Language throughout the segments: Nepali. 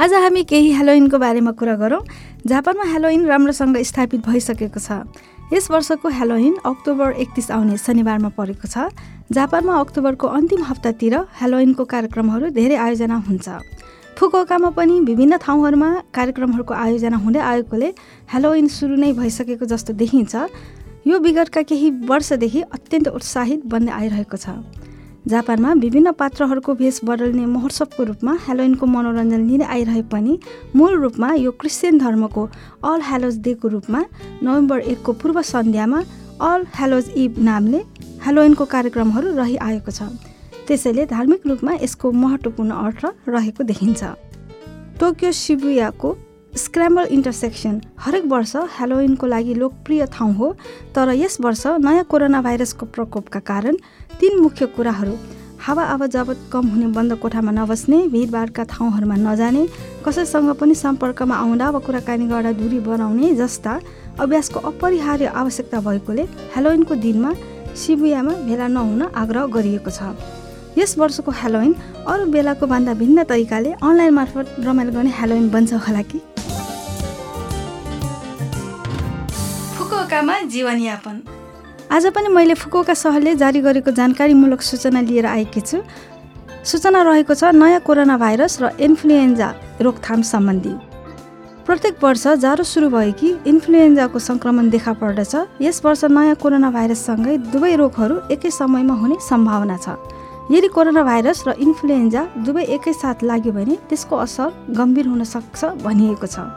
आज हामी केही हेलोइनको बारेमा कुरा गरौँ। जापानमा हेलोइन राम्रोसँग स्थापित भइसकेको छ। यस वर्षको हेलोइन अक्टोबर एकतिस आउने शनिबारमा परेको छ। जापानमा अक्टोबरको अन्तिम हप्तातिर हेलोइनको कार्यक्रमहरू धेरै आयोजना हुन्छ। फुकोकामा पनि विभिन्न ठाउँहरूमा कार्यक्रमहरूको आयोजना हुँदै आएकोले हेलोइन सुरु नै भइसकेको जस्तो देखिन्छ। यो विगतका केही वर्षदेखि अत्यन्त उत्साहित बन्दै आइरहेको छ। जापानमा विभिन्न पात्रहरूको भेष बदल्ने महोत्सवको रूपमा हेलोइनको मनोरञ्जन लिँदै आइरहे पनि मूल रूपमा यो क्रिस्चियन धर्मको अल हेलोज डेको रूपमा नोभेम्बर एकको पूर्व सन्ध्यामा अल हेलोज इभ नामले हेलोइनको कार्यक्रमहरू रहिआएको छ। त्यसैले धार्मिक रूपमा यसको महत्त्वपूर्ण अर्थ रहेको देखिन्छ। टोकियो सिबुयाको स्क्राम्बल इन्टरसेक्सन हरेक वर्ष हेलोइनको लागि लोकप्रिय ठाउँ हो तर यस वर्ष नयाँ कोरोना भाइरसको प्रकोपका कारण तीन मुख्य कुराहरू। हावा आवाजावत कम हुने बन्द कोठामा नबस्ने भिडभाडका ठाउँहरूमा नजाने कसैसँग पनि सम्पर्कमा आउँदा वा कुराकानी गर्दा दूरी बनाउने जस्ता अभ्यासको अपरिहार्य आवश्यकता भएकोले हेलोइनको दिनमा सिबुयामा भेला नहुन आग्रह गरिएको छ। यस वर्षको हेलोइन अरू बेलाको भन्दा भिन्न तरिकाले अनलाइन मार्फत रमाइलो गर्ने हेलोइन बन्छ होला कि? फुकुओकामा जीवनयापन आज पनि मैले फुकुओका सहरले जारी गरेको जानकारीमूलक सूचना लिएर आएकी छु। सूचना रहेको छ नयाँ कोरोना भाइरस र इन्फ्लुएन्जा रोकथाम सम्बन्धी। प्रत्येक वर्ष जाडो सुरु भयो कि इन्फ्लुएन्जाको सङ्क्रमण देखा पर्दछ। यस वर्ष नयाँ कोरोना भाइरससँगै दुवै रोगहरू एकै समयमा हुने सम्भावना छ। यदि कोरोना भाइरस र इन्फ्लुएन्जा दुवै एकैसाथ लाग्यो भने त्यसको असर गम्भीर हुन सक्छ भनिएको छ।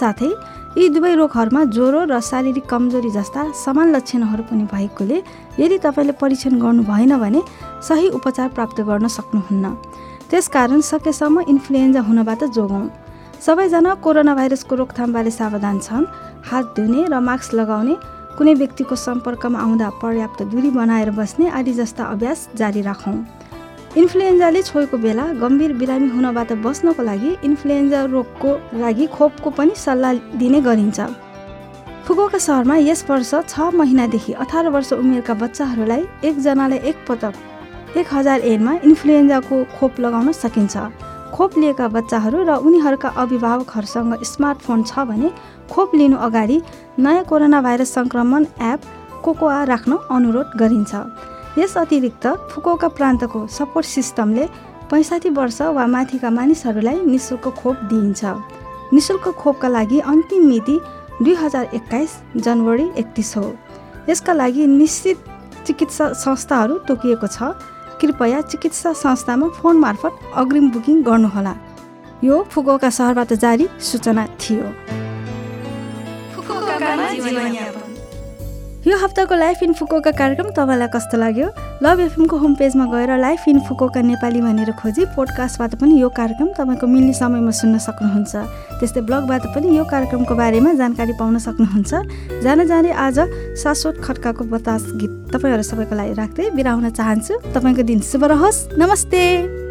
साथै यी दुवै रोगहरूमा ज्वरो र शारीरिक कमजोरी जस्ता समान लक्षणहरू पनि भएकोले यदि तपाईँले परीक्षण गर्नु भएन भने सही उपचार प्राप्त गर्न सक्नुहुन्न। त्यसकारण सकेसम्म इन्फ्लुएन्जा हुनबाट जोगौँ। सबैजना कोरोना भाइरसको रोकथामबारे सावधान छन् हात धुने र मास्क लगाउने कुनै व्यक्तिको सम्पर्कमा आउँदा पर्याप्त दूरी बनाएर बस्ने आदि जस्ता अभ्यास जारी राखौँ। इन्फ्लुएन्जाले छोएको बेला गम्भीर बिरामी हुनबाट बस्नको लागि इन्फ्लुएन्जा रोगको लागि खोपको पनि सल्लाह दिने गरिन्छ। फुगोका सहरमा यस वर्ष छ महिनादेखि अठार वर्ष उमेरका बच्चाहरूलाई एकजनालाई एक पटक एक हजार एनमा इन्फ्लुएन्जाको खोप लगाउन सकिन्छ। खोप लिएका बच्चाहरू र उनीहरूका अभिभावकहरूसँग स्मार्टफोन छ भने खोप लिनु अगाडि नयाँ कोरोना भाइरस सङ्क्रमण एप कोकोआ राख्न अनुरोध गरिन्छ। यस अतिरिक्त फुकोका प्रान्तको सपोर्ट सिस्टमले पैँसाठी वर्ष वा माथिका मानिसहरूलाई निशुल्क खोप दिइन्छ। निशुल्क खोपका लागि अन्तिम मिति दुई हजार एक्काइस जनवरी एकतिस हो। यसका लागि निश्चित चिकित्सा संस्थाहरू तोकिएको छ। कृपया चिकित्सा संस्थामा फोन मार्फत अग्रिम बुकिङ गर्नुहोला। यो फुकोका सहरबाट जारी सूचना थियो। यो हप्ताको लाइफ इन फुकोका कार्यक्रम तपाईँलाई कस्तो लाग्यो? लभ एफएमको होम पेजमा गएर लाइफ इन फुकोका नेपाली भनेर खोजी पोडकास्टबाट पनि यो कार्यक्रम तपाईँको मिल्ने समयमा सुन्न सक्नुहुन्छ। त्यस्तै ब्लगबाट पनि यो कार्यक्रमको बारेमा जानकारी पाउन सक्नुहुन्छ। जान जाने आज शाश्वत खड्काको बतास गीत तपाईँहरू सबैको लागि राख्दै बिराउन चाहन्छु। तपाईँको दिन शुभ रहोस्। नमस्ते!